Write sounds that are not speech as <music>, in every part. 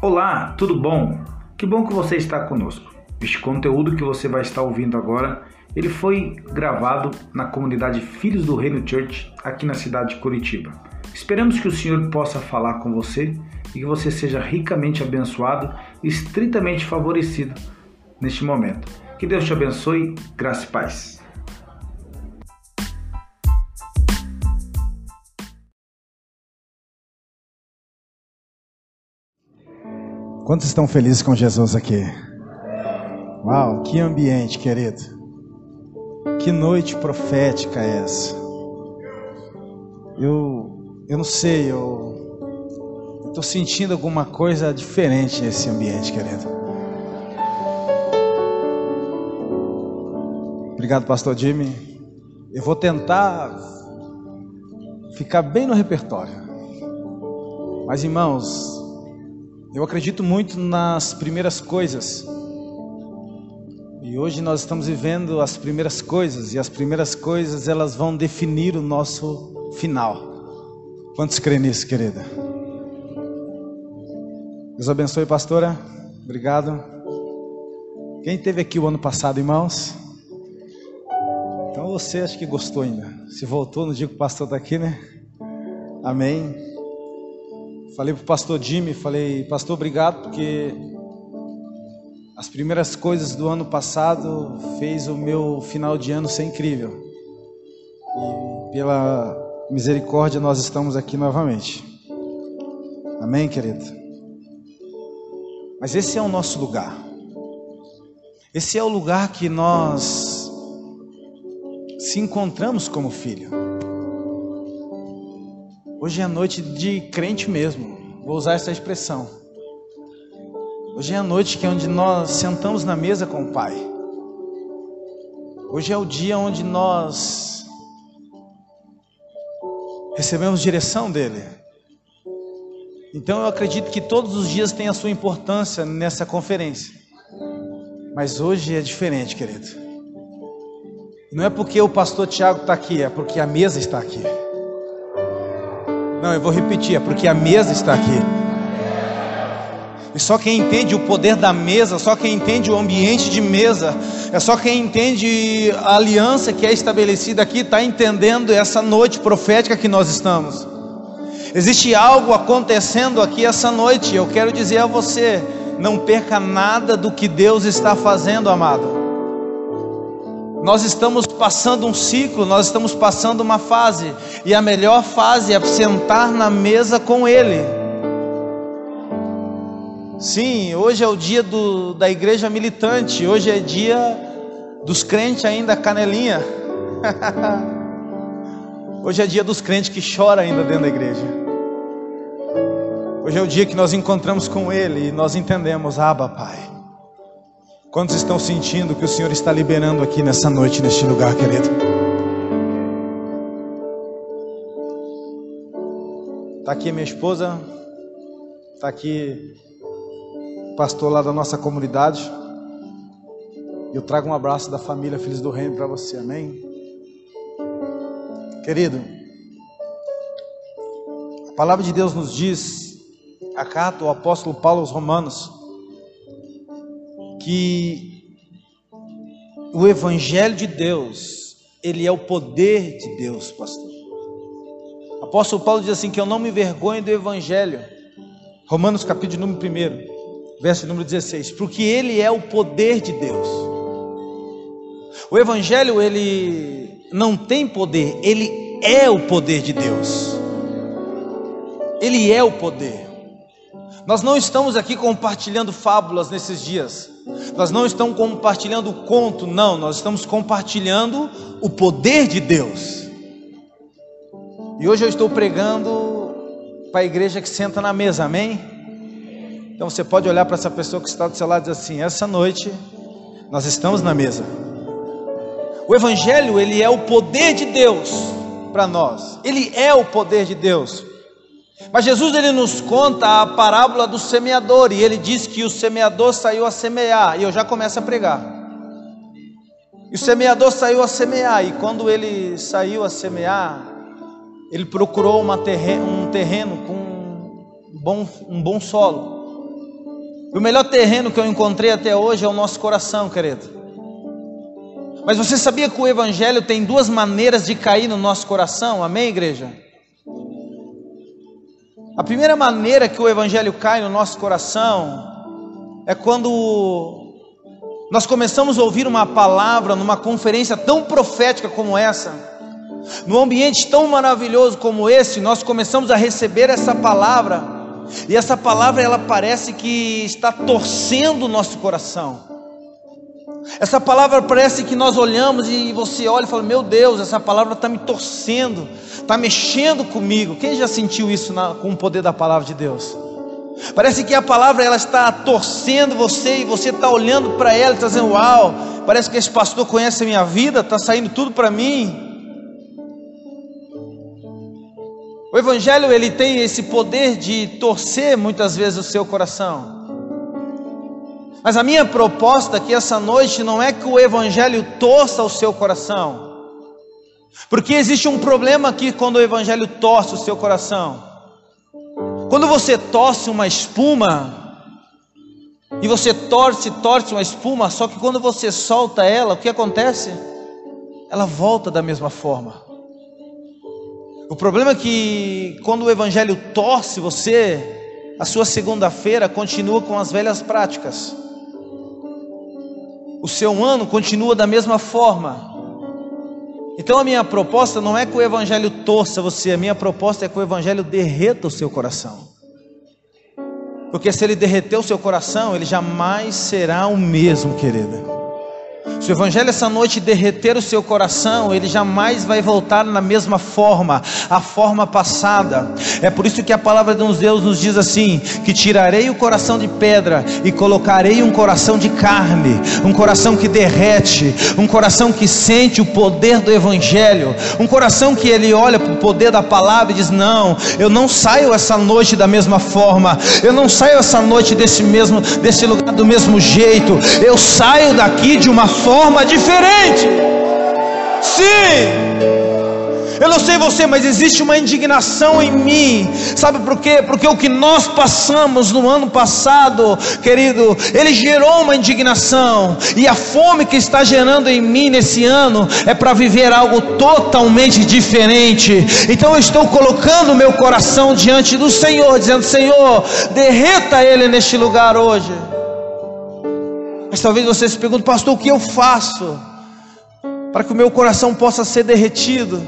Olá, tudo bom? Que bom que você está conosco. Este conteúdo que você vai estar ouvindo agora, ele foi gravado na comunidade Filhos do Reino Church aqui na cidade de Curitiba. Esperamos que o Senhor possa falar com você e que você seja ricamente abençoado e estritamente favorecido neste momento. Que Deus te abençoe, graça e paz. Quantos estão felizes com Jesus aqui? Uau, que ambiente, querido. Que noite profética é essa? Eu, eu não sei, eu estou sentindo alguma coisa diferente nesse ambiente, querido. Obrigado, Pastor Jimmy. Eu vou tentar ficar bem no repertório. Mas, irmãos, eu acredito muito nas primeiras coisas. E hoje nós estamos vivendo as primeiras coisas e as primeiras coisas elas vão definir o nosso final. Quantos creem nisso, querida? Deus abençoe, pastora. Obrigado. Quem teve aqui o ano passado, irmãos? Então você acho que gostou ainda. Se voltou no dia que o pastor está aqui, né? Amém. Falei para o pastor Jimmy, falei, pastor, obrigado, porque as primeiras coisas do ano passado fez o meu final de ano ser incrível. E pela misericórdia nós estamos aqui novamente. Amém, querido? Mas esse é o nosso lugar. Esse é o lugar que nós se encontramos como filho. Hoje é noite de crente mesmo, vou usar essa expressão. Hoje é a noite que é onde nós sentamos na mesa com o Pai. Hoje é o dia onde nós recebemos direção dele. Então eu acredito que todos os dias têm a sua importância nessa conferência. Mas hoje é diferente, querido. Não é porque o pastor Tiago está aqui, é porque a mesa está aqui. Não, eu vou repetir, é porque a mesa está aqui. E só quem entende o poder da mesa, só quem entende o ambiente de mesa, é só quem entende a aliança que é estabelecida aqui, está entendendo essa noite profética que nós estamos. Existe algo acontecendo aqui essa noite, eu quero dizer a você: não perca nada do que Deus está fazendo, amado. Nós estamos passando um ciclo, nós estamos passando uma fase, e a melhor fase é sentar na mesa com Ele. Sim, hoje é o dia do, da igreja militante, hoje é dia dos crentes ainda canelinha. <laughs> hoje é dia dos crentes que choram ainda dentro da igreja. Hoje é o dia que nós encontramos com Ele e nós entendemos, Abba, Pai. Quantos estão sentindo que o Senhor está liberando aqui nessa noite, neste lugar, querido? Está aqui minha esposa, está aqui o pastor lá da nossa comunidade. Eu trago um abraço da família Filhos do Reino para você, amém? Querido, a palavra de Deus nos diz, a carta do apóstolo Paulo aos Romanos, que o evangelho de Deus, ele é o poder de Deus, pastor. Apóstolo Paulo diz assim que eu não me vergonho do evangelho. Romanos capítulo número 1, verso número 16, porque ele é o poder de Deus. O evangelho ele não tem poder, ele é o poder de Deus. Ele é o poder. Nós não estamos aqui compartilhando fábulas nesses dias. Nós não estamos compartilhando conto, não. Nós estamos compartilhando o poder de Deus. E hoje eu estou pregando para a igreja que senta na mesa, amém? Então você pode olhar para essa pessoa que está do seu lado e dizer assim: essa noite nós estamos na mesa. O Evangelho, ele é o poder de Deus para nós. Ele é o poder de Deus. Mas Jesus ele nos conta a parábola do semeador e ele diz que o semeador saiu a semear e eu já começo a pregar. E o semeador saiu a semear e quando ele saiu a semear, ele procurou um terreno com um bom, um bom solo. O melhor terreno que eu encontrei até hoje é o nosso coração, querido. Mas você sabia que o Evangelho tem duas maneiras de cair no nosso coração? Amém, igreja? A primeira maneira que o Evangelho cai no nosso coração é quando nós começamos a ouvir uma palavra numa conferência tão profética como essa, num ambiente tão maravilhoso como esse, nós começamos a receber essa palavra e essa palavra ela parece que está torcendo o nosso coração. Essa palavra parece que nós olhamos e você olha e fala: Meu Deus, essa palavra está me torcendo, está mexendo comigo. Quem já sentiu isso na, com o poder da palavra de Deus? Parece que a palavra ela está torcendo você e você está olhando para ela e está dizendo: Uau, parece que esse pastor conhece a minha vida, está saindo tudo para mim. O evangelho ele tem esse poder de torcer muitas vezes o seu coração. Mas a minha proposta aqui essa noite não é que o evangelho torça o seu coração. Porque existe um problema aqui quando o evangelho torce o seu coração. Quando você torce uma espuma, e você torce, torce uma espuma, só que quando você solta ela, o que acontece? Ela volta da mesma forma. O problema é que quando o evangelho torce você, a sua segunda-feira continua com as velhas práticas. O seu ano continua da mesma forma. Então a minha proposta não é que o evangelho torça você, a minha proposta é que o evangelho derreta o seu coração. Porque se ele derreter o seu coração, ele jamais será o mesmo, querida. Se o Evangelho essa noite derreter o seu coração, ele jamais vai voltar na mesma forma, a forma passada. É por isso que a palavra de Deus nos diz assim: que tirarei o coração de pedra e colocarei um coração de carne, um coração que derrete, um coração que sente o poder do Evangelho, um coração que ele olha para o poder da palavra e diz: Não, eu não saio essa noite da mesma forma, eu não saio essa noite desse mesmo, desse lugar do mesmo jeito, eu saio daqui de uma forma diferente. Sim. Eu não sei você, mas existe uma indignação em mim. Sabe por quê? Porque o que nós passamos no ano passado, querido, ele gerou uma indignação. E a fome que está gerando em mim nesse ano é para viver algo totalmente diferente. Então eu estou colocando meu coração diante do Senhor, dizendo: Senhor, derreta ele neste lugar hoje. Mas talvez você se pergunte, pastor, o que eu faço para que o meu coração possa ser derretido?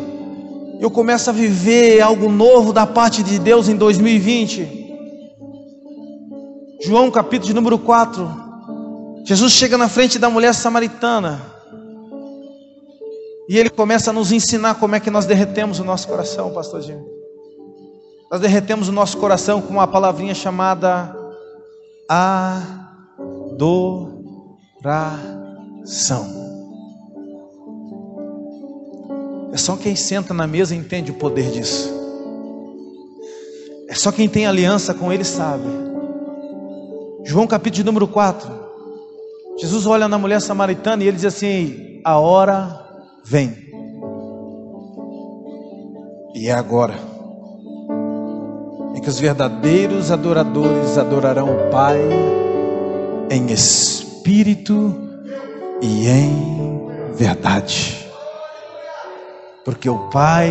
Eu começo a viver algo novo da parte de Deus em 2020. João capítulo de número 4. Jesus chega na frente da mulher samaritana. E ele começa a nos ensinar como é que nós derretemos o nosso coração, pastor Jim. Nós derretemos o nosso coração com uma palavrinha chamada adoração oração. É só quem senta na mesa entende o poder disso. É só quem tem aliança com Ele sabe. João capítulo número 4. Jesus olha na mulher samaritana e ele diz assim: A hora vem. E é agora. Em que os verdadeiros adoradores adorarão o Pai em espírito espírito e em verdade. Porque o Pai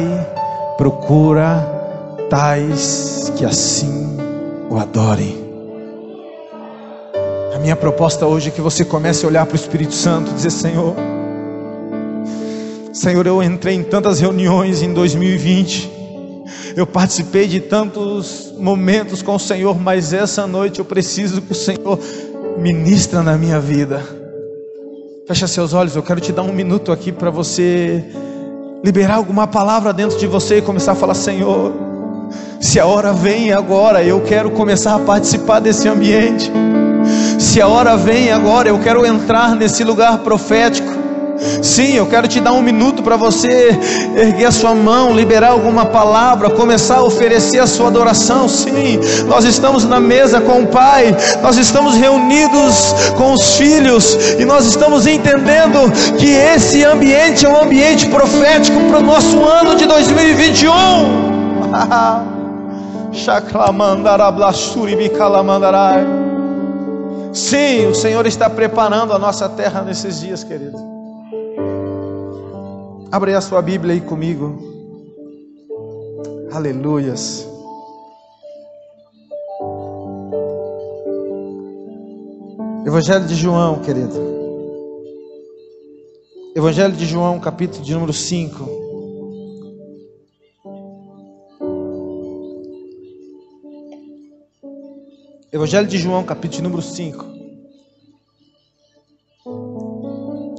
procura tais que assim o adorem. A minha proposta hoje é que você comece a olhar para o Espírito Santo e dizer: Senhor, Senhor, eu entrei em tantas reuniões em 2020, eu participei de tantos momentos com o Senhor, mas essa noite eu preciso que o Senhor ministra na minha vida. Fecha seus olhos, eu quero te dar um minuto aqui para você liberar alguma palavra dentro de você e começar a falar: Senhor, se a hora vem agora, eu quero começar a participar desse ambiente. Se a hora vem agora, eu quero entrar nesse lugar profético. Sim, eu quero te dar um minuto para você erguer a sua mão, liberar alguma palavra, começar a oferecer a sua adoração. Sim, nós estamos na mesa com o Pai, nós estamos reunidos com os filhos e nós estamos entendendo que esse ambiente é um ambiente profético para o nosso ano de 2021. <laughs> Shaklamandara blasuri bikalamandarai. Sim, o Senhor está preparando a nossa terra nesses dias, querido. Abre a sua Bíblia aí comigo. Aleluias. Evangelho de João, querido. Evangelho de João, capítulo de número 5. Evangelho de João, capítulo número 5.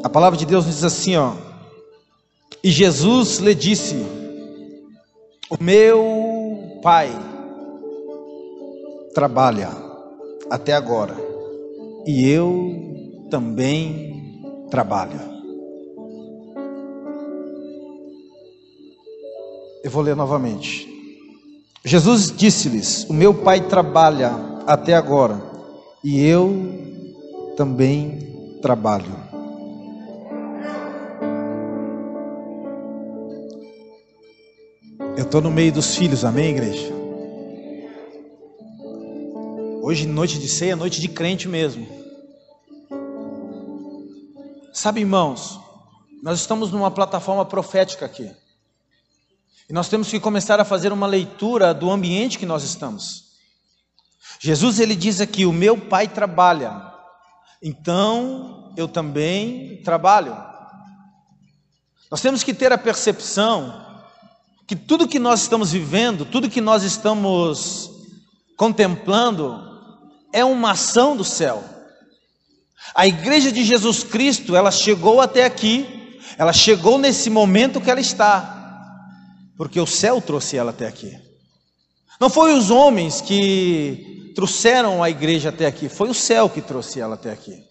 A palavra de Deus diz assim, ó. E Jesus lhe disse: O meu Pai trabalha até agora, e eu também trabalho. Eu vou ler novamente. Jesus disse-lhes: O meu Pai trabalha até agora, e eu também trabalho. Eu estou no meio dos filhos, amém, igreja? Hoje, noite de ceia, noite de crente mesmo. Sabe, irmãos, nós estamos numa plataforma profética aqui. E nós temos que começar a fazer uma leitura do ambiente que nós estamos. Jesus ele diz aqui: "O meu Pai trabalha, então eu também trabalho". Nós temos que ter a percepção que tudo que nós estamos vivendo, tudo que nós estamos contemplando é uma ação do céu. A igreja de Jesus Cristo, ela chegou até aqui, ela chegou nesse momento que ela está, porque o céu trouxe ela até aqui. Não foi os homens que trouxeram a igreja até aqui, foi o céu que trouxe ela até aqui.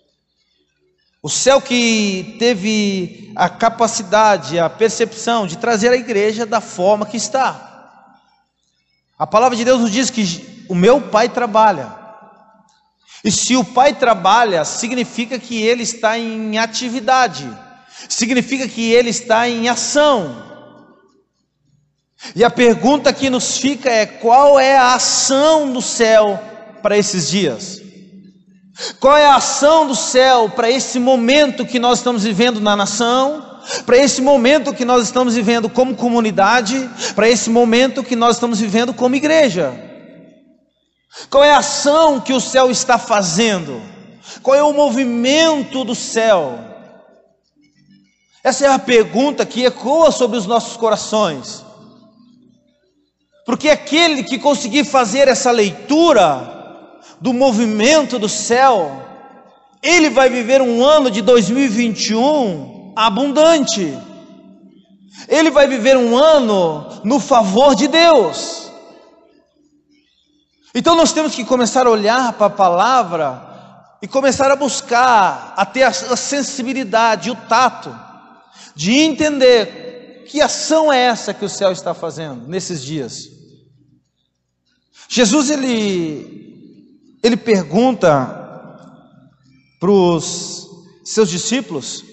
O céu que teve a capacidade, a percepção de trazer a igreja da forma que está. A palavra de Deus nos diz que o meu pai trabalha. E se o pai trabalha, significa que ele está em atividade, significa que ele está em ação. E a pergunta que nos fica é: qual é a ação do céu para esses dias? Qual é a ação do céu para esse momento que nós estamos vivendo na nação? Para esse momento que nós estamos vivendo como comunidade? Para esse momento que nós estamos vivendo como igreja? Qual é a ação que o céu está fazendo? Qual é o movimento do céu? Essa é a pergunta que ecoa sobre os nossos corações. Porque aquele que conseguir fazer essa leitura, do movimento do céu, ele vai viver um ano de 2021 abundante. Ele vai viver um ano no favor de Deus. Então nós temos que começar a olhar para a palavra e começar a buscar, a ter a sensibilidade, o tato, de entender que ação é essa que o céu está fazendo nesses dias. Jesus ele ele pergunta para os seus discípulos,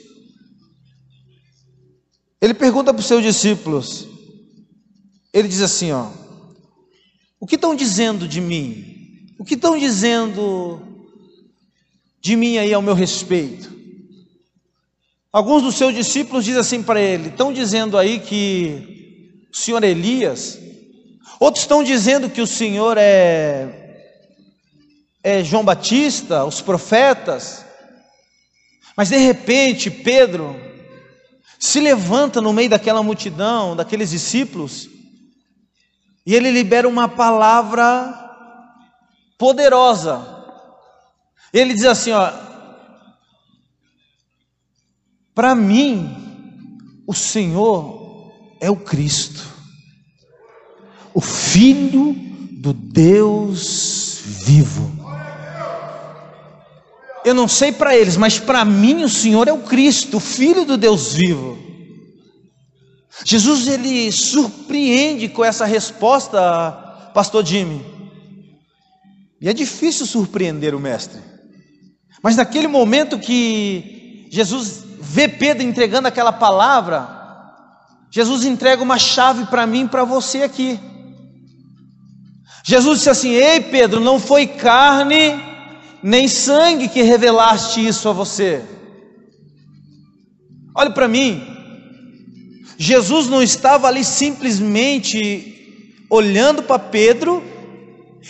ele pergunta para os seus discípulos, ele diz assim: ó, o que estão dizendo de mim? O que estão dizendo de mim aí ao meu respeito? Alguns dos seus discípulos dizem assim para ele: estão dizendo aí que o senhor é Elias, outros estão dizendo que o senhor é é, João Batista, os profetas, mas de repente Pedro se levanta no meio daquela multidão, daqueles discípulos, e ele libera uma palavra poderosa. Ele diz assim: ó, para mim, o Senhor é o Cristo, o Filho do Deus vivo. Eu não sei para eles, mas para mim o Senhor é o Cristo, o Filho do Deus vivo. Jesus ele surpreende com essa resposta, Pastor Jimmy. E é difícil surpreender o Mestre. Mas naquele momento que Jesus vê Pedro entregando aquela palavra, Jesus entrega uma chave para mim e para você aqui. Jesus disse assim: Ei Pedro, não foi carne nem sangue que revelaste isso a você. Olhe para mim, Jesus não estava ali simplesmente olhando para Pedro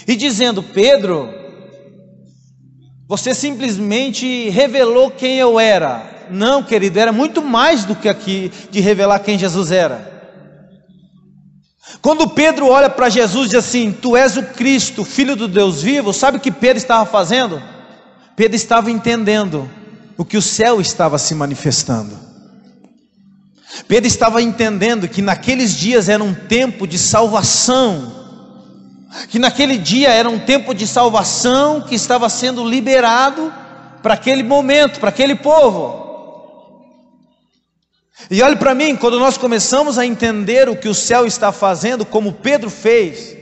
e dizendo: Pedro, você simplesmente revelou quem eu era. Não, querido, era muito mais do que aqui de revelar quem Jesus era. Quando Pedro olha para Jesus e diz assim: Tu és o Cristo, filho do Deus vivo, sabe o que Pedro estava fazendo? Pedro estava entendendo o que o céu estava se manifestando. Pedro estava entendendo que naqueles dias era um tempo de salvação, que naquele dia era um tempo de salvação que estava sendo liberado para aquele momento, para aquele povo. E olhe para mim, quando nós começamos a entender o que o céu está fazendo, como Pedro fez,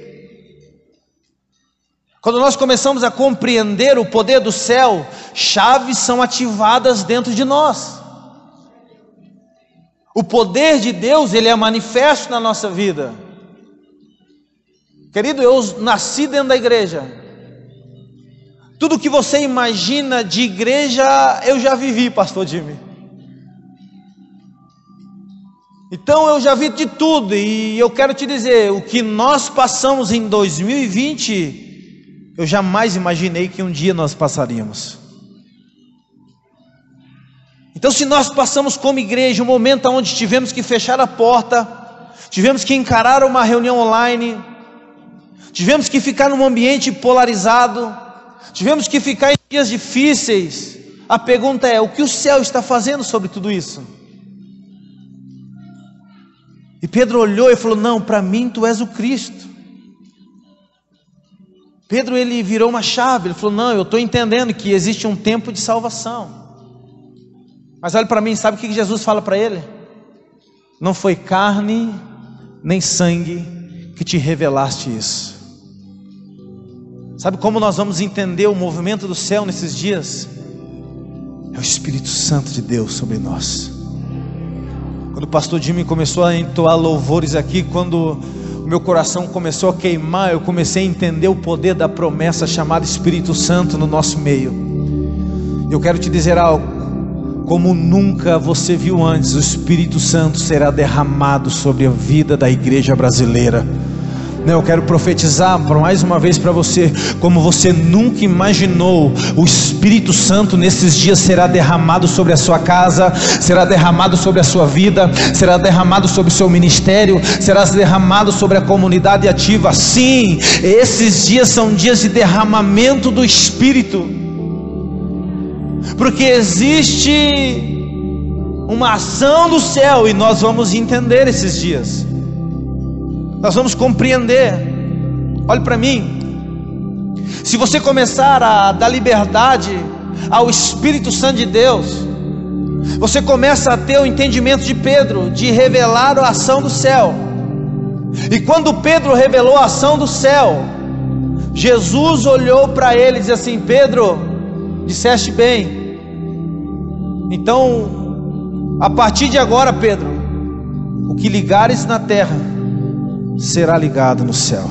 quando nós começamos a compreender o poder do céu, chaves são ativadas dentro de nós. O poder de Deus, ele é manifesto na nossa vida. Querido, eu nasci dentro da igreja. Tudo que você imagina de igreja, eu já vivi, pastor Jimmy. Então eu já vi de tudo e eu quero te dizer, o que nós passamos em 2020, eu jamais imaginei que um dia nós passaríamos. Então, se nós passamos como igreja um momento onde tivemos que fechar a porta, tivemos que encarar uma reunião online, tivemos que ficar num ambiente polarizado, tivemos que ficar em dias difíceis, a pergunta é: o que o céu está fazendo sobre tudo isso? E Pedro olhou e falou: Não, para mim tu és o Cristo. Pedro ele virou uma chave, ele falou: Não, eu estou entendendo que existe um tempo de salvação. Mas olha para mim, sabe o que Jesus fala para ele? Não foi carne nem sangue que te revelaste isso. Sabe como nós vamos entender o movimento do céu nesses dias? É o Espírito Santo de Deus sobre nós. Quando o pastor Jimmy começou a entoar louvores aqui, quando o meu coração começou a queimar, eu comecei a entender o poder da promessa chamada Espírito Santo no nosso meio. Eu quero te dizer algo como nunca você viu antes, o Espírito Santo será derramado sobre a vida da igreja brasileira. Eu quero profetizar mais uma vez para você, como você nunca imaginou, o Espírito Santo nesses dias será derramado sobre a sua casa, será derramado sobre a sua vida, será derramado sobre o seu ministério, será derramado sobre a comunidade ativa. Sim, esses dias são dias de derramamento do Espírito porque existe uma ação do céu e nós vamos entender esses dias, nós vamos compreender. Olhe para mim, se você começar a dar liberdade ao Espírito Santo de Deus, você começa a ter o entendimento de Pedro de revelar a ação do céu. E quando Pedro revelou a ação do céu, Jesus olhou para ele e disse assim: Pedro, disseste bem, então, a partir de agora, Pedro, o que ligares na terra será ligado no céu,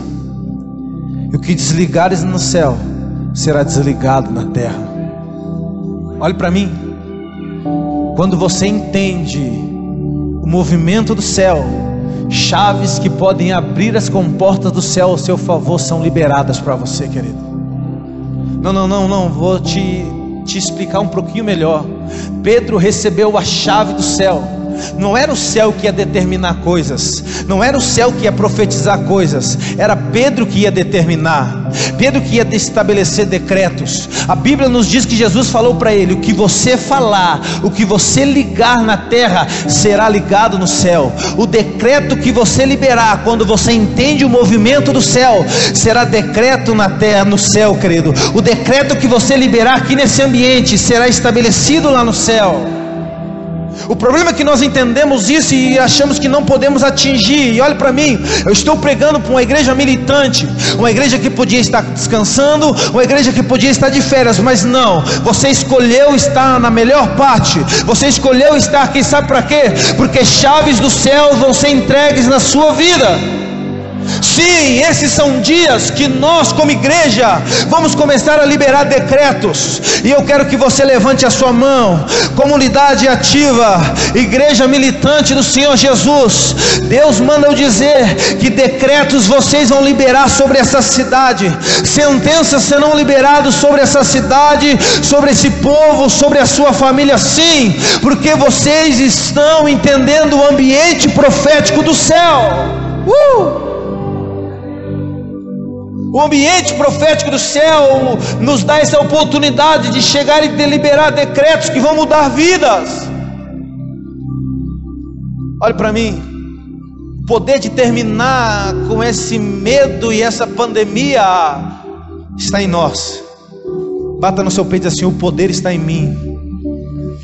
e o que desligares no céu será desligado na terra. Olhe para mim, quando você entende o movimento do céu, chaves que podem abrir as comportas do céu ao seu favor são liberadas para você, querido. Não, não, não, não, vou te, te explicar um pouquinho melhor. Pedro recebeu a chave do céu. Não era o céu que ia determinar coisas, não era o céu que ia profetizar coisas, era Pedro que ia determinar, Pedro que ia estabelecer decretos. A Bíblia nos diz que Jesus falou para ele: o que você falar, o que você ligar na terra, será ligado no céu. O decreto que você liberar, quando você entende o movimento do céu, será decreto na terra, no céu, querido. O decreto que você liberar aqui nesse ambiente será estabelecido lá no céu. O problema é que nós entendemos isso e achamos que não podemos atingir. E olhe para mim, eu estou pregando para uma igreja militante, uma igreja que podia estar descansando, uma igreja que podia estar de férias, mas não. Você escolheu estar na melhor parte. Você escolheu estar aqui, sabe para quê? Porque chaves do céu vão ser entregues na sua vida. Sim, esses são dias que nós, como igreja, vamos começar a liberar decretos. E eu quero que você levante a sua mão, comunidade ativa, igreja militante do Senhor Jesus. Deus manda eu dizer que decretos vocês vão liberar sobre essa cidade, sentenças serão liberadas sobre essa cidade, sobre esse povo, sobre a sua família. Sim, porque vocês estão entendendo o ambiente profético do céu. Uh! O ambiente profético do céu nos dá essa oportunidade de chegar e deliberar decretos que vão mudar vidas. Olhe para mim, poder de terminar com esse medo e essa pandemia está em nós. Bata no seu peito assim: o poder está em mim.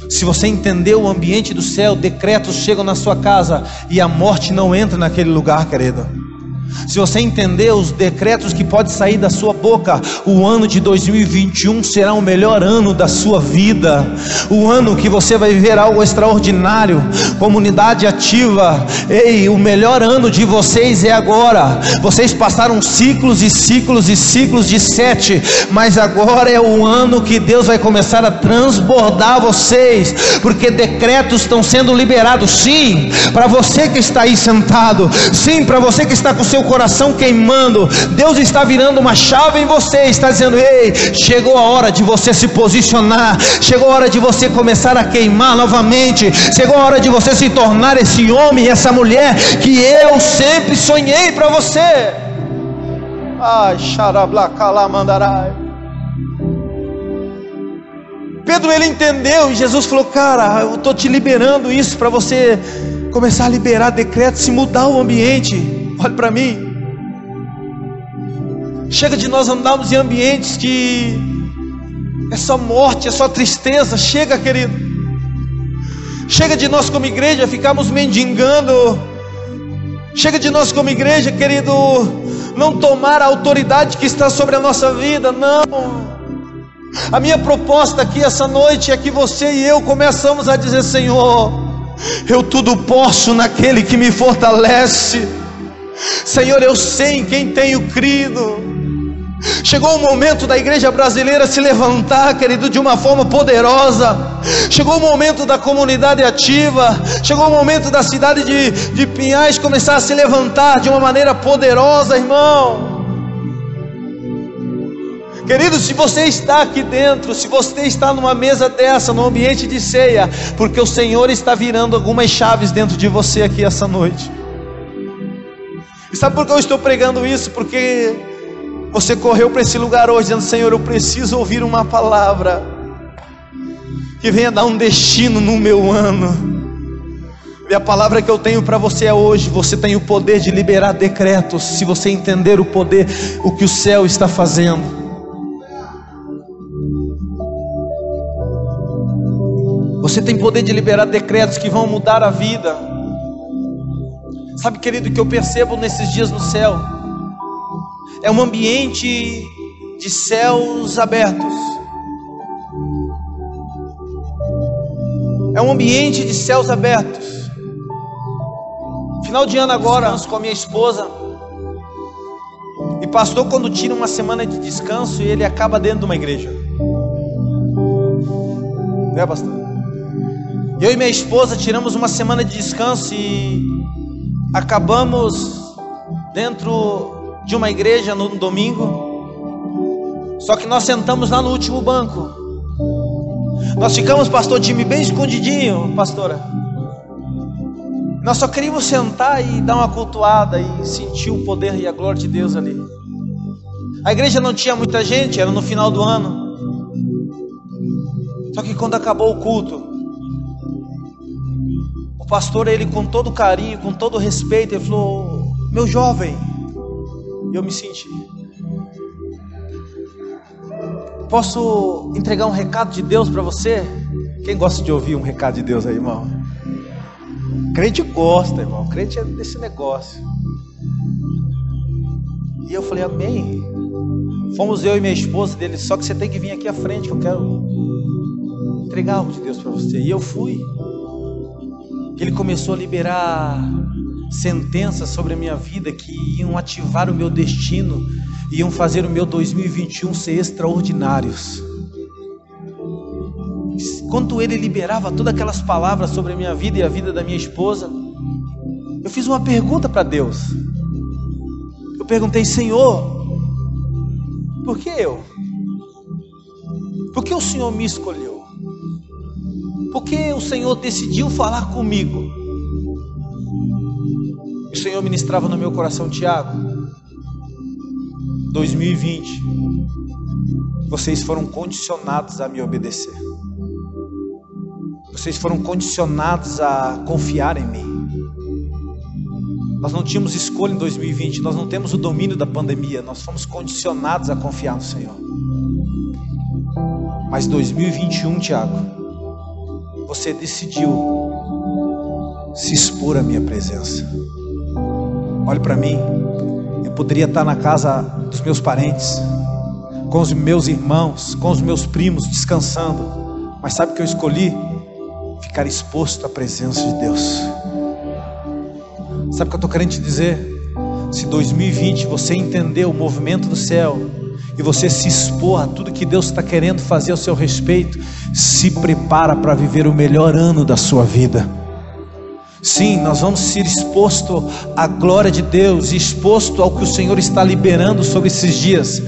Se você entendeu o ambiente do céu, decretos chegam na sua casa e a morte não entra naquele lugar, querido. Se você entender os decretos que pode sair da sua boca, o ano de 2021 será o melhor ano da sua vida. O ano que você vai viver algo extraordinário. Comunidade ativa. Ei, o melhor ano de vocês é agora. Vocês passaram ciclos e ciclos e ciclos de sete, mas agora é o ano que Deus vai começar a transbordar vocês, porque decretos estão sendo liberados. Sim, para você que está aí sentado. Sim, para você que está com seu coração queimando, Deus está virando uma chave em você, está dizendo: Ei, chegou a hora de você se posicionar, chegou a hora de você começar a queimar novamente, chegou a hora de você se tornar esse homem, essa mulher que eu sempre sonhei para você. Ai, xarablacalamandarai. Pedro ele entendeu e Jesus falou: Cara, eu estou te liberando isso para você começar a liberar decretos e mudar o ambiente. Olhe para mim. Chega de nós andarmos em ambientes que é só morte, é só tristeza. Chega, querido. Chega de nós como igreja ficarmos mendigando. Chega de nós como igreja, querido, não tomar a autoridade que está sobre a nossa vida, não. A minha proposta aqui essa noite é que você e eu começamos a dizer: Senhor, eu tudo posso naquele que me fortalece. Senhor, eu sei em quem tenho crido. Chegou o momento da igreja brasileira se levantar, querido, de uma forma poderosa. Chegou o momento da comunidade ativa. Chegou o momento da cidade de, de Pinhais começar a se levantar de uma maneira poderosa, irmão. Querido, se você está aqui dentro, se você está numa mesa dessa, num ambiente de ceia, porque o Senhor está virando algumas chaves dentro de você aqui essa noite. E sabe por que eu estou pregando isso? Porque você correu para esse lugar hoje dizendo: Senhor, eu preciso ouvir uma palavra que venha dar um destino no meu ano. E a palavra que eu tenho para você é hoje: você tem o poder de liberar decretos, se você entender o poder, o que o céu está fazendo. Você tem poder de liberar decretos que vão mudar a vida. Sabe, querido, que eu percebo nesses dias no céu? É um ambiente de céus abertos. É um ambiente de céus abertos. Final de ano agora, com a minha esposa. E pastor, quando tira uma semana de descanso, ele acaba dentro de uma igreja. É, pastor? Eu e minha esposa tiramos uma semana de descanso e acabamos dentro de uma igreja no domingo. Só que nós sentamos lá no último banco. Nós ficamos, pastor Jimmy, bem escondidinho, pastora. Nós só queríamos sentar e dar uma cultuada e sentir o poder e a glória de Deus ali. A igreja não tinha muita gente, era no final do ano. Só que quando acabou o culto, o pastor, ele com todo carinho, com todo respeito, ele falou: Meu jovem, eu me senti. Posso entregar um recado de Deus para você? Quem gosta de ouvir um recado de Deus aí, irmão? Crente gosta, irmão. Crente é desse negócio. E eu falei, amém. Fomos eu e minha esposa dele, só que você tem que vir aqui à frente, que eu quero entregar algo de Deus para você. E eu fui. Ele começou a liberar sentenças sobre a minha vida que iam ativar o meu destino, iam fazer o meu 2021 ser extraordinários. Quando ele liberava todas aquelas palavras sobre a minha vida e a vida da minha esposa, eu fiz uma pergunta para Deus. Eu perguntei, Senhor, por que eu? Por que o Senhor me escolheu? Por que o Senhor decidiu falar comigo? O Senhor ministrava no meu coração, Tiago. 2020, vocês foram condicionados a me obedecer. Vocês foram condicionados a confiar em mim. Nós não tínhamos escolha em 2020, nós não temos o domínio da pandemia, nós fomos condicionados a confiar no Senhor. Mas 2021, Tiago, você decidiu se expor à minha presença. Olhe para mim, eu poderia estar na casa dos meus parentes, com os meus irmãos, com os meus primos, descansando, mas sabe o que eu escolhi? Ficar exposto à presença de Deus. Sabe o que eu estou querendo te dizer? Se 2020 você entender o movimento do céu e você se expor a tudo que Deus está querendo fazer ao seu respeito, se prepara para viver o melhor ano da sua vida. Sim, nós vamos ser exposto à glória de Deus, exposto ao que o Senhor está liberando sobre esses dias.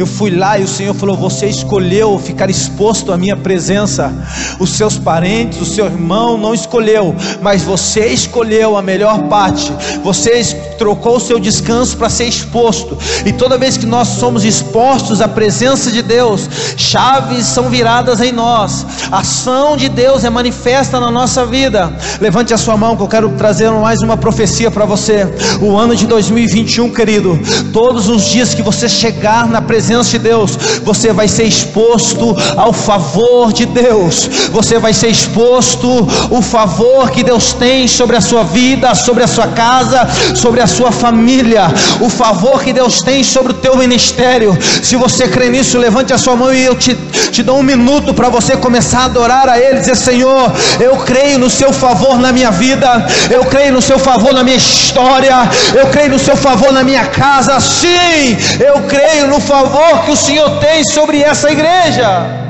Eu fui lá e o Senhor falou: Você escolheu ficar exposto à minha presença. Os seus parentes, o seu irmão não escolheu, mas você escolheu a melhor parte. Você trocou o seu descanso para ser exposto. E toda vez que nós somos expostos à presença de Deus, chaves são viradas em nós. A ação de Deus é manifesta na nossa vida. Levante a sua mão que eu quero trazer mais uma profecia para você. O ano de 2021, querido, todos os dias que você chegar na presença de Deus, você vai ser exposto ao favor de Deus, você vai ser exposto o favor que Deus tem sobre a sua vida, sobre a sua casa, sobre a sua família, o favor que Deus tem sobre o teu ministério. Se você crê nisso, levante a sua mão e eu te, te dou um minuto para você começar a adorar a Ele, dizer: Senhor, eu creio no Seu favor na minha vida, eu creio no Seu favor na minha história, eu creio no Seu favor na minha casa. Sim, eu creio no favor que o Senhor tem sobre essa igreja.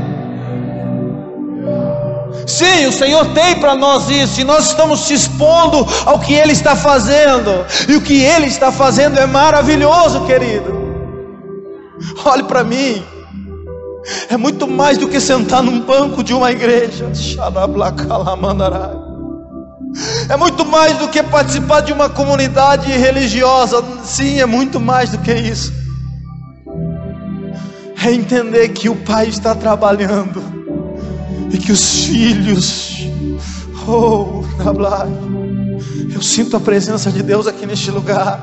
Sim, o Senhor tem para nós isso, e nós estamos se expondo ao que Ele está fazendo, e o que Ele está fazendo é maravilhoso, querido. Olhe para mim, é muito mais do que sentar num banco de uma igreja. É muito mais do que participar de uma comunidade religiosa. Sim, é muito mais do que isso é entender que o Pai está trabalhando e que os filhos, oh, eu sinto a presença de Deus aqui neste lugar.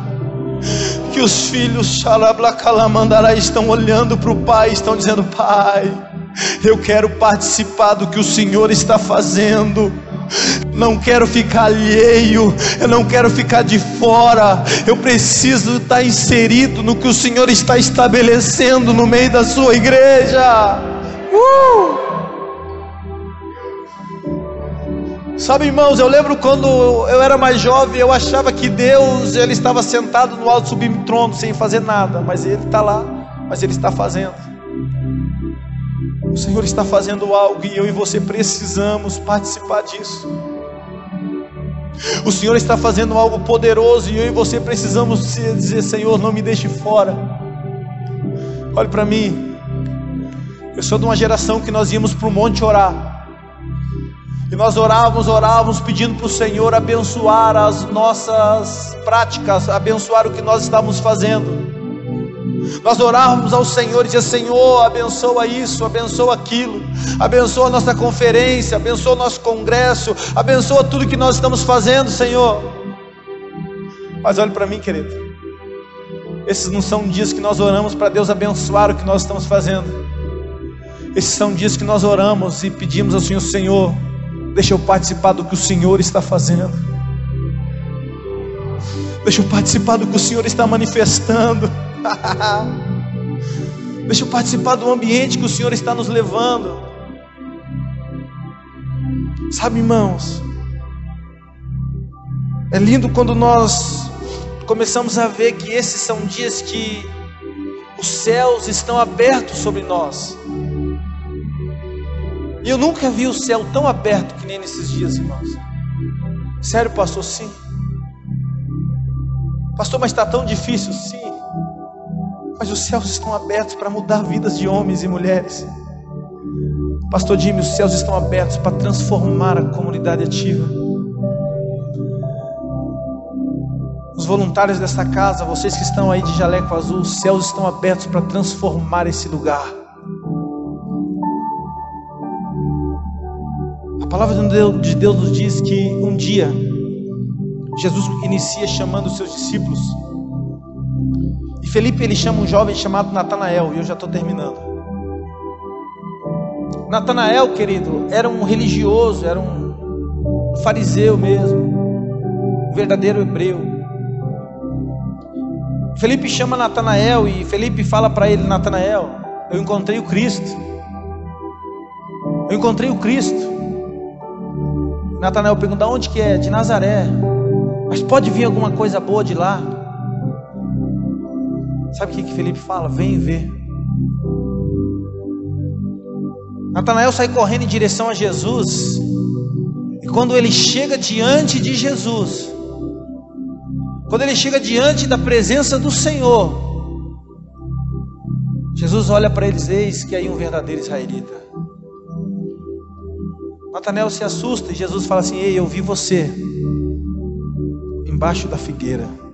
Que os filhos, Xalablacalamandará, estão olhando para o Pai, estão dizendo: Pai, eu quero participar do que o Senhor está fazendo não quero ficar alheio, eu não quero ficar de fora, eu preciso estar inserido no que o Senhor está estabelecendo no meio da sua igreja. Uh! Sabe, irmãos, eu lembro quando eu era mais jovem, eu achava que Deus ele estava sentado no alto sublime trono sem fazer nada, mas Ele está lá, mas Ele está fazendo. O Senhor está fazendo algo e eu e você precisamos participar disso. O Senhor está fazendo algo poderoso e eu e você precisamos dizer: Senhor, não me deixe fora. Olhe para mim. Eu sou de uma geração que nós íamos para o monte orar. E nós orávamos, orávamos, pedindo para o Senhor abençoar as nossas práticas, abençoar o que nós estávamos fazendo. Nós orávamos ao Senhor e dizia: Senhor, abençoa isso, abençoa aquilo, abençoa nossa conferência, abençoa nosso congresso, abençoa tudo que nós estamos fazendo, Senhor. Mas olhe para mim, querido. Esses não são dias que nós oramos para Deus abençoar o que nós estamos fazendo. Esses são dias que nós oramos e pedimos ao Senhor, Senhor, deixa eu participar do que o Senhor está fazendo. Deixa eu participar do que o Senhor está manifestando. <laughs> Deixa eu participar do ambiente que o Senhor está nos levando. Sabe, irmãos, É lindo quando nós começamos a ver que esses são dias que os céus estão abertos sobre nós. E eu nunca vi o céu tão aberto que nem nesses dias, irmãos. Sério, pastor? Sim. Pastor, mas está tão difícil? Sim. Mas os céus estão abertos para mudar vidas de homens e mulheres. Pastor Jimmy, os céus estão abertos para transformar a comunidade ativa. Os voluntários dessa casa, vocês que estão aí de jaleco azul, os céus estão abertos para transformar esse lugar. A palavra de Deus nos diz que um dia Jesus inicia chamando os seus discípulos. Felipe ele chama um jovem chamado Natanael, e eu já estou terminando. Natanael, querido, era um religioso, era um fariseu mesmo, um verdadeiro hebreu. Felipe chama Natanael e Felipe fala para ele: Natanael, eu encontrei o Cristo. Eu encontrei o Cristo. Natanael pergunta: onde que é? De Nazaré. Mas pode vir alguma coisa boa de lá? Sabe o que, que Felipe fala? Vem ver. Natanael sai correndo em direção a Jesus. E quando ele chega diante de Jesus, quando ele chega diante da presença do Senhor, Jesus olha para eles, eis que aí um verdadeiro israelita. Natanael se assusta e Jesus fala assim: Ei, eu vi você embaixo da figueira.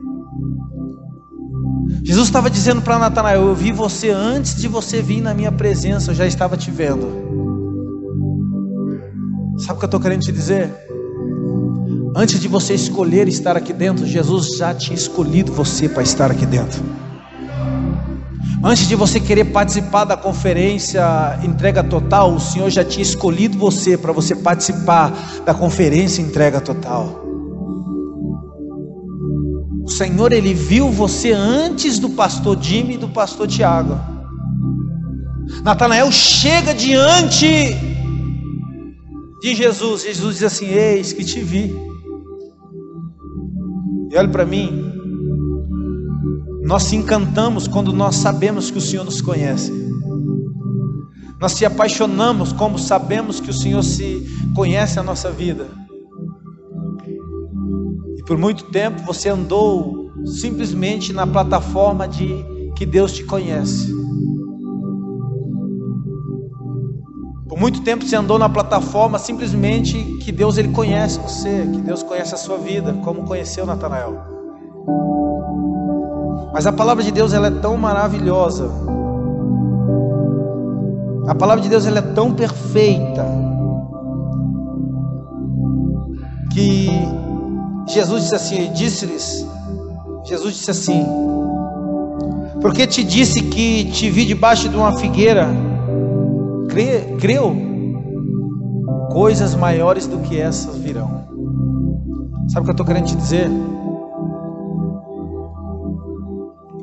Jesus estava dizendo para Natanael: Eu vi você antes de você vir na minha presença, eu já estava te vendo. Sabe o que eu estou querendo te dizer? Antes de você escolher estar aqui dentro, Jesus já tinha escolhido você para estar aqui dentro. Antes de você querer participar da conferência entrega total, o Senhor já tinha escolhido você para você participar da conferência entrega total. O Senhor, Ele viu você antes do pastor Jimmy e do pastor Tiago. Natanael chega diante de Jesus. Jesus diz assim: Eis que te vi. E olha para mim. Nós se encantamos quando nós sabemos que o Senhor nos conhece. Nós se apaixonamos como sabemos que o Senhor se conhece a nossa vida. Por muito tempo você andou simplesmente na plataforma de que Deus te conhece. Por muito tempo você andou na plataforma simplesmente que Deus ele conhece você, que Deus conhece a sua vida, como conheceu Natanael. Mas a palavra de Deus ela é tão maravilhosa. A palavra de Deus ela é tão perfeita que Jesus disse assim, disse-lhes, Jesus disse assim: Porque te disse que te vi debaixo de uma figueira, cre, creu? Coisas maiores do que essas virão. Sabe o que eu estou querendo te dizer?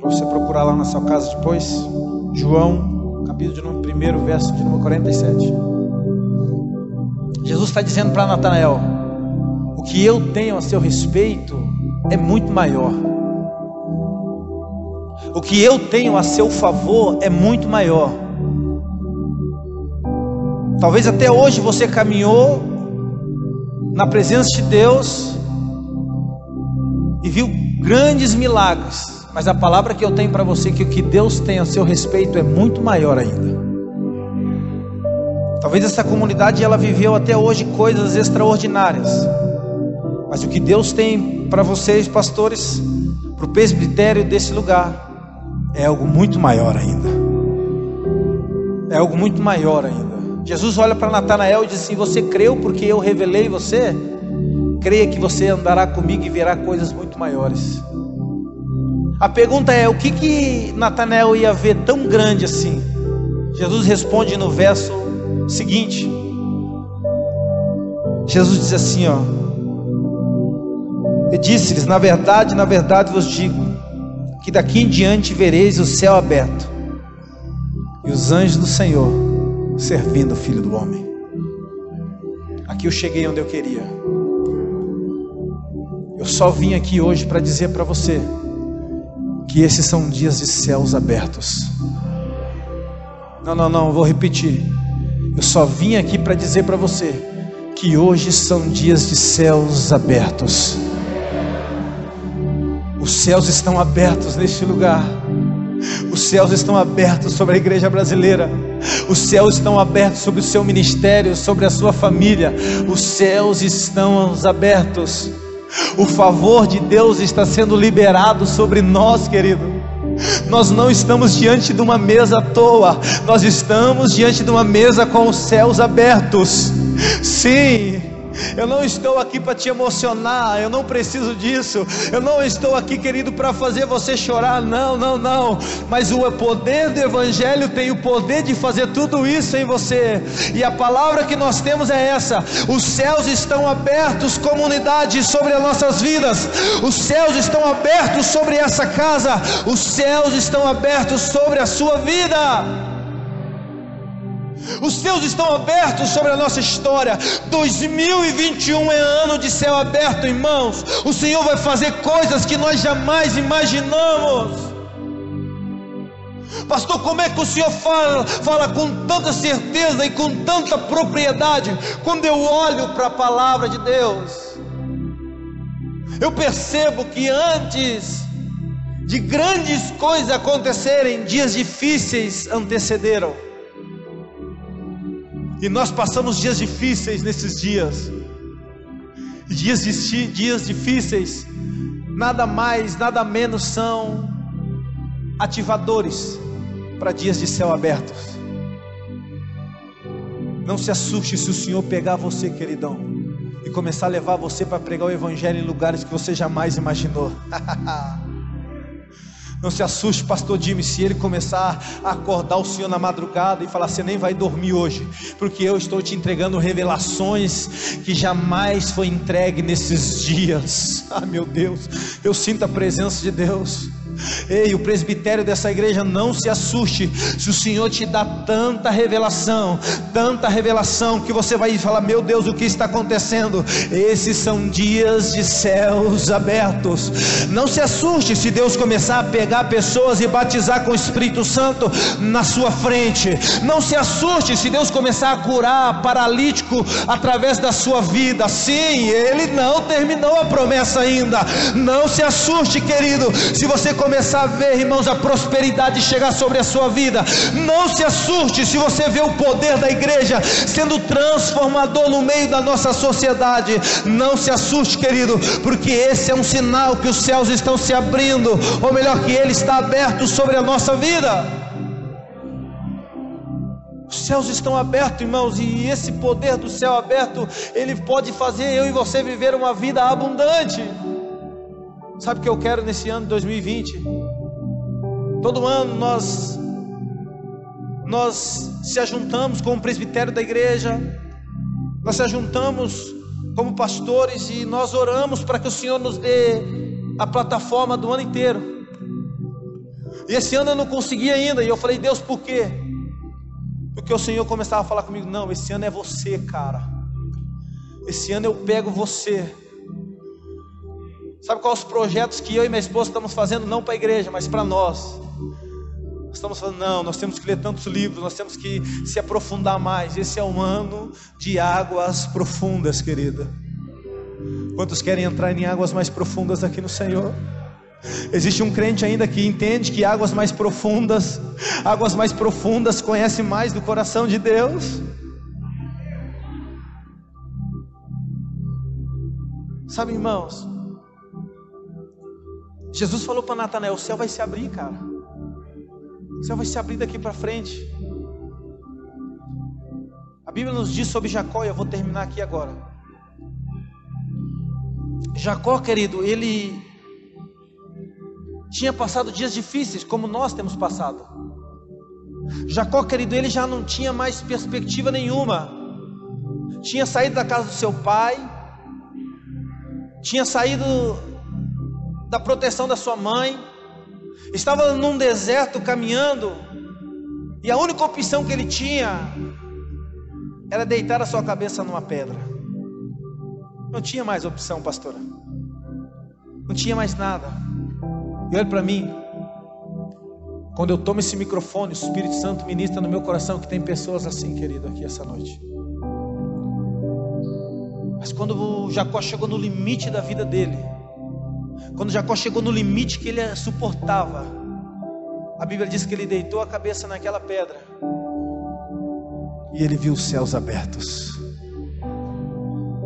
Para você procurar lá na sua casa depois, João, capítulo de 1, verso de número 47. Jesus está dizendo para Natanael: o que eu tenho a seu respeito é muito maior. O que eu tenho a seu favor é muito maior. Talvez até hoje você caminhou na presença de Deus e viu grandes milagres, mas a palavra que eu tenho para você é que o que Deus tem a seu respeito é muito maior ainda. Talvez essa comunidade ela viveu até hoje coisas extraordinárias. Mas o que Deus tem para vocês, pastores, para o presbitério desse lugar, é algo muito maior ainda. É algo muito maior ainda. Jesus olha para Natanael e diz assim: Você creu porque eu revelei você? Creia que você andará comigo e verá coisas muito maiores. A pergunta é: o que que Natanael ia ver tão grande assim? Jesus responde no verso seguinte. Jesus diz assim, ó: e disse-lhes: Na verdade, na verdade vos digo, que daqui em diante vereis o céu aberto e os anjos do Senhor servindo o Filho do Homem. Aqui eu cheguei onde eu queria. Eu só vim aqui hoje para dizer para você que esses são dias de céus abertos. Não, não, não, vou repetir. Eu só vim aqui para dizer para você que hoje são dias de céus abertos. Os céus estão abertos neste lugar. Os céus estão abertos sobre a igreja brasileira. Os céus estão abertos sobre o seu ministério, sobre a sua família. Os céus estão abertos. O favor de Deus está sendo liberado sobre nós, querido. Nós não estamos diante de uma mesa à toa, nós estamos diante de uma mesa com os céus abertos. Sim, eu não estou aqui para te emocionar, eu não preciso disso. Eu não estou aqui, querido, para fazer você chorar. Não, não, não. Mas o poder do Evangelho tem o poder de fazer tudo isso em você. E a palavra que nós temos é essa: os céus estão abertos, comunidade, sobre as nossas vidas. Os céus estão abertos sobre essa casa. Os céus estão abertos sobre a sua vida. Os céus estão abertos sobre a nossa história. 2021 é ano de céu aberto, irmãos. O Senhor vai fazer coisas que nós jamais imaginamos. Pastor, como é que o Senhor fala, fala com tanta certeza e com tanta propriedade? Quando eu olho para a palavra de Deus, eu percebo que antes de grandes coisas acontecerem, dias difíceis antecederam. E nós passamos dias difíceis nesses dias. Dias, dias difíceis, nada mais, nada menos são ativadores para dias de céu abertos. Não se assuste se o Senhor pegar você, queridão, e começar a levar você para pregar o Evangelho em lugares que você jamais imaginou. <laughs> Não se assuste, pastor Jimmy, se ele começar a acordar o Senhor na madrugada e falar: Você nem vai dormir hoje, porque eu estou te entregando revelações que jamais foi entregue nesses dias. <laughs> Ah, meu Deus, eu sinto a presença de Deus. Ei, o presbitério dessa igreja, não se assuste se o Senhor te dá tanta revelação, tanta revelação que você vai falar: Meu Deus, o que está acontecendo? Esses são dias de céus abertos. Não se assuste se Deus começar a pegar pessoas e batizar com o Espírito Santo na sua frente. Não se assuste se Deus começar a curar paralítico através da sua vida. Sim, Ele não terminou a promessa ainda. Não se assuste, querido, se você começar começar a ver, irmãos, a prosperidade chegar sobre a sua vida. Não se assuste se você vê o poder da igreja sendo transformador no meio da nossa sociedade. Não se assuste, querido, porque esse é um sinal que os céus estão se abrindo, ou melhor, que ele está aberto sobre a nossa vida. Os céus estão abertos, irmãos, e esse poder do céu aberto, ele pode fazer eu e você viver uma vida abundante. Sabe o que eu quero nesse ano de 2020? Todo ano nós nós se ajuntamos com o presbitério da igreja, nós se ajuntamos como pastores e nós oramos para que o Senhor nos dê a plataforma do ano inteiro. E esse ano eu não consegui ainda, e eu falei, Deus, por quê? Porque o Senhor começava a falar comigo: não, esse ano é você, cara. Esse ano eu pego você. Sabe quais os projetos que eu e minha esposa estamos fazendo não para a igreja, mas para nós? Estamos falando, não, nós temos que ler tantos livros, nós temos que se aprofundar mais. Esse é um ano de águas profundas, querida. Quantos querem entrar em águas mais profundas aqui no Senhor? Existe um crente ainda que entende que águas mais profundas, águas mais profundas conhece mais do coração de Deus. Sabe, irmãos, Jesus falou para Natanael: o céu vai se abrir, cara. O céu vai se abrir daqui para frente. A Bíblia nos diz sobre Jacó, e eu vou terminar aqui agora. Jacó, querido, ele tinha passado dias difíceis, como nós temos passado. Jacó, querido, ele já não tinha mais perspectiva nenhuma. Tinha saído da casa do seu pai, tinha saído da proteção da sua mãe, estava num deserto caminhando, e a única opção que ele tinha era deitar a sua cabeça numa pedra. Não tinha mais opção, pastora. Não tinha mais nada. E olha para mim. Quando eu tomo esse microfone, o Espírito Santo ministra no meu coração que tem pessoas assim, querido, aqui essa noite. Mas quando Jacó chegou no limite da vida dele, quando Jacó chegou no limite que ele suportava, a Bíblia diz que ele deitou a cabeça naquela pedra e ele viu os céus abertos,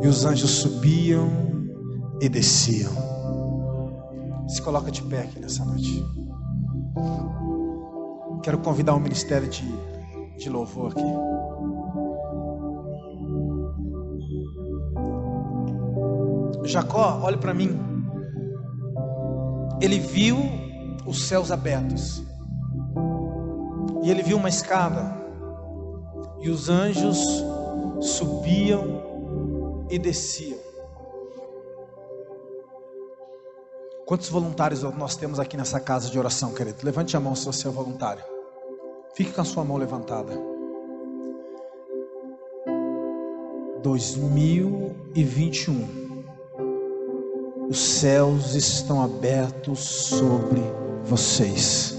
e os anjos subiam e desciam. Se coloca de pé aqui nessa noite. Quero convidar o um ministério de, de louvor aqui. Jacó, olhe para mim. Ele viu os céus abertos. E ele viu uma escada. E os anjos subiam e desciam. Quantos voluntários nós temos aqui nessa casa de oração, querido? Levante a mão se você é voluntário. Fique com a sua mão levantada. 2021 os céus estão abertos sobre vocês.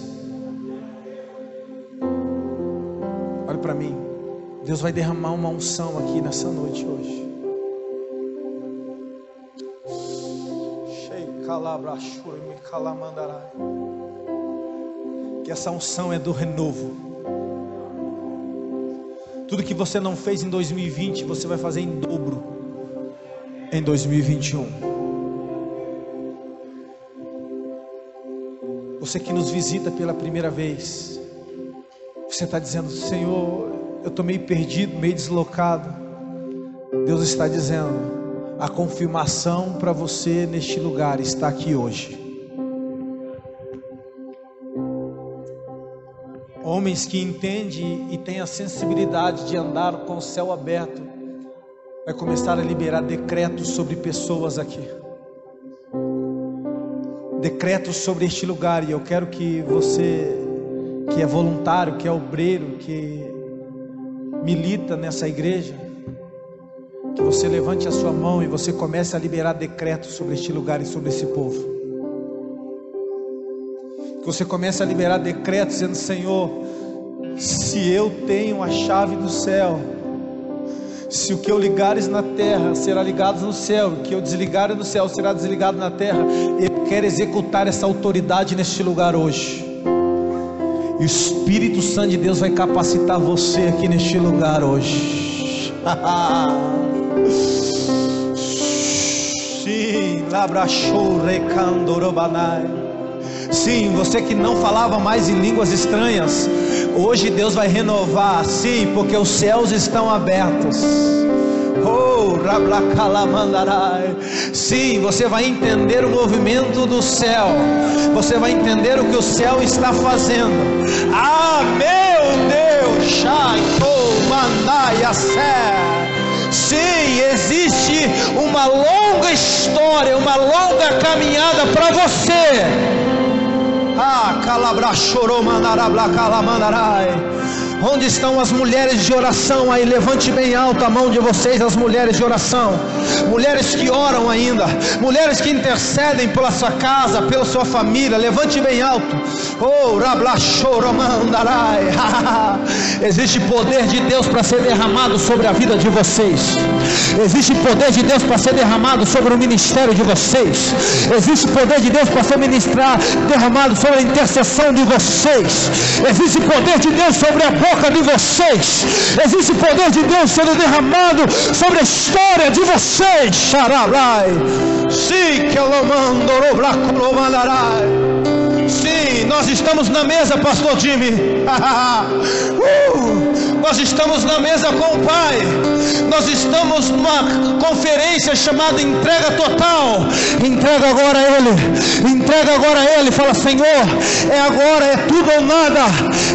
Olha para mim. Deus vai derramar uma unção aqui nessa noite hoje. Que essa unção é do renovo. Tudo que você não fez em 2020, você vai fazer em dobro em 2021. Você que nos visita pela primeira vez, você está dizendo: Senhor, eu estou meio perdido, meio deslocado. Deus está dizendo: a confirmação para você neste lugar está aqui hoje. Homens que entendem e têm a sensibilidade de andar com o céu aberto, vai começar a liberar decretos sobre pessoas aqui decretos sobre este lugar e eu quero que você que é voluntário, que é obreiro, que milita nessa igreja, que você levante a sua mão e você comece a liberar decretos sobre este lugar e sobre esse povo. Que você comece a liberar decretos dizendo: Senhor, se eu tenho a chave do céu, se o que eu ligares na terra será ligado no céu, o que eu desligar no céu será desligado na terra, eu quero executar essa autoridade neste lugar hoje. E o Espírito Santo de Deus vai capacitar você aqui neste lugar hoje. <laughs> Sim. Sim, você que não falava mais em línguas estranhas, Hoje Deus vai renovar, sim, porque os céus estão abertos. Oh, Sim, você vai entender o movimento do céu. Você vai entender o que o céu está fazendo. Ah, meu Deus! Shaitou Mandai Sim, existe uma longa história, uma longa caminhada para você. Ah, calabra chorou, mandarabla, calamandarai. Onde estão as mulheres de oração aí? Levante bem alto a mão de vocês, as mulheres de oração. Mulheres que oram ainda, mulheres que intercedem pela sua casa, pela sua família. Levante bem alto. Oh. <laughs> Existe poder de Deus para ser derramado sobre a vida de vocês. Existe poder de Deus para ser derramado sobre o ministério de vocês. Existe poder de Deus para ser ministrar, derramado sobre a intercessão de vocês. Existe poder de Deus sobre a boca de vocês. Existe o poder de Deus sendo derramado sobre a história de vocês. Xarabai. Sim, que mando, Sim, nós estamos na mesa, pastor Jimmy. <laughs> uh, nós estamos na mesa com o Pai. Nós estamos numa conferência chamada Entrega Total. Entrega agora a Ele. Entrega agora a Ele. Fala, Senhor, é agora, é tudo ou nada.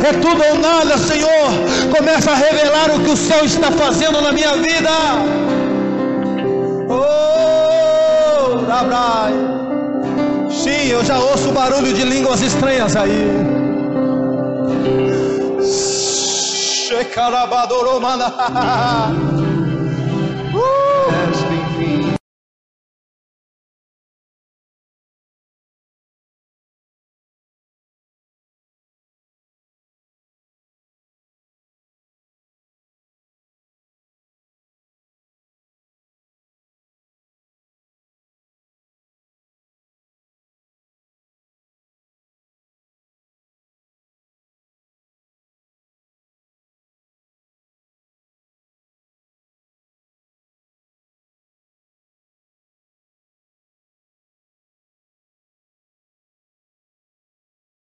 É tudo ou nada, Senhor. Começa a revelar o que o céu está fazendo na minha vida. Oh. Sim, eu já ouço o barulho de línguas estranhas aí. şekarabadoromana.